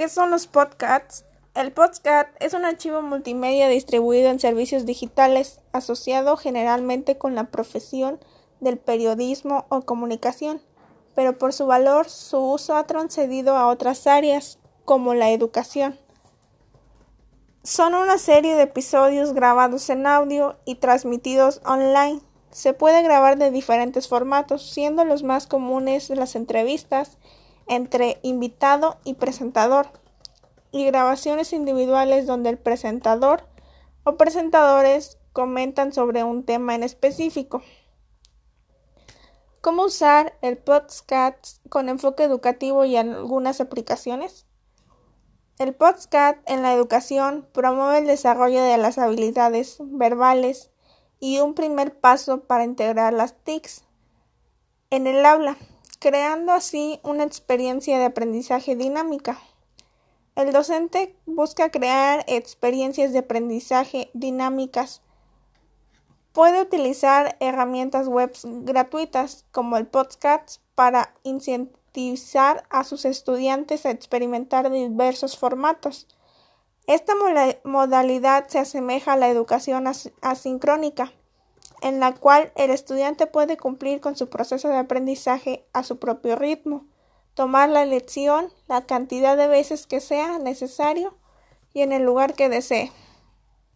¿Qué son los podcasts? El podcast es un archivo multimedia distribuido en servicios digitales, asociado generalmente con la profesión del periodismo o comunicación, pero por su valor su uso ha transcedido a otras áreas, como la educación. Son una serie de episodios grabados en audio y transmitidos online. Se puede grabar de diferentes formatos, siendo los más comunes las entrevistas entre invitado y presentador, y grabaciones individuales donde el presentador o presentadores comentan sobre un tema en específico. ¿Cómo usar el podcast con enfoque educativo y algunas aplicaciones? El podcast en la educación promueve el desarrollo de las habilidades verbales y un primer paso para integrar las TICs en el aula creando así una experiencia de aprendizaje dinámica. El docente busca crear experiencias de aprendizaje dinámicas. Puede utilizar herramientas web gratuitas como el podcast para incentivar a sus estudiantes a experimentar diversos formatos. Esta modalidad se asemeja a la educación asincrónica en la cual el estudiante puede cumplir con su proceso de aprendizaje a su propio ritmo, tomar la lección la cantidad de veces que sea necesario y en el lugar que desee.